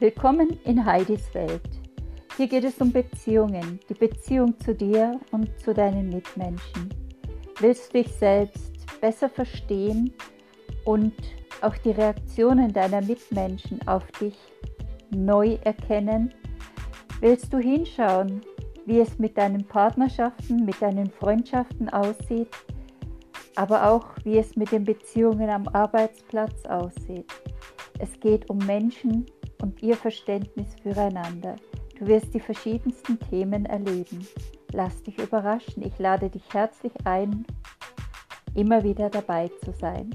Willkommen in Heidis Welt. Hier geht es um Beziehungen, die Beziehung zu dir und zu deinen Mitmenschen. Willst du dich selbst besser verstehen und auch die Reaktionen deiner Mitmenschen auf dich neu erkennen? Willst du hinschauen, wie es mit deinen Partnerschaften, mit deinen Freundschaften aussieht, aber auch wie es mit den Beziehungen am Arbeitsplatz aussieht? Es geht um Menschen, und ihr Verständnis füreinander. Du wirst die verschiedensten Themen erleben. Lass dich überraschen. Ich lade dich herzlich ein, immer wieder dabei zu sein.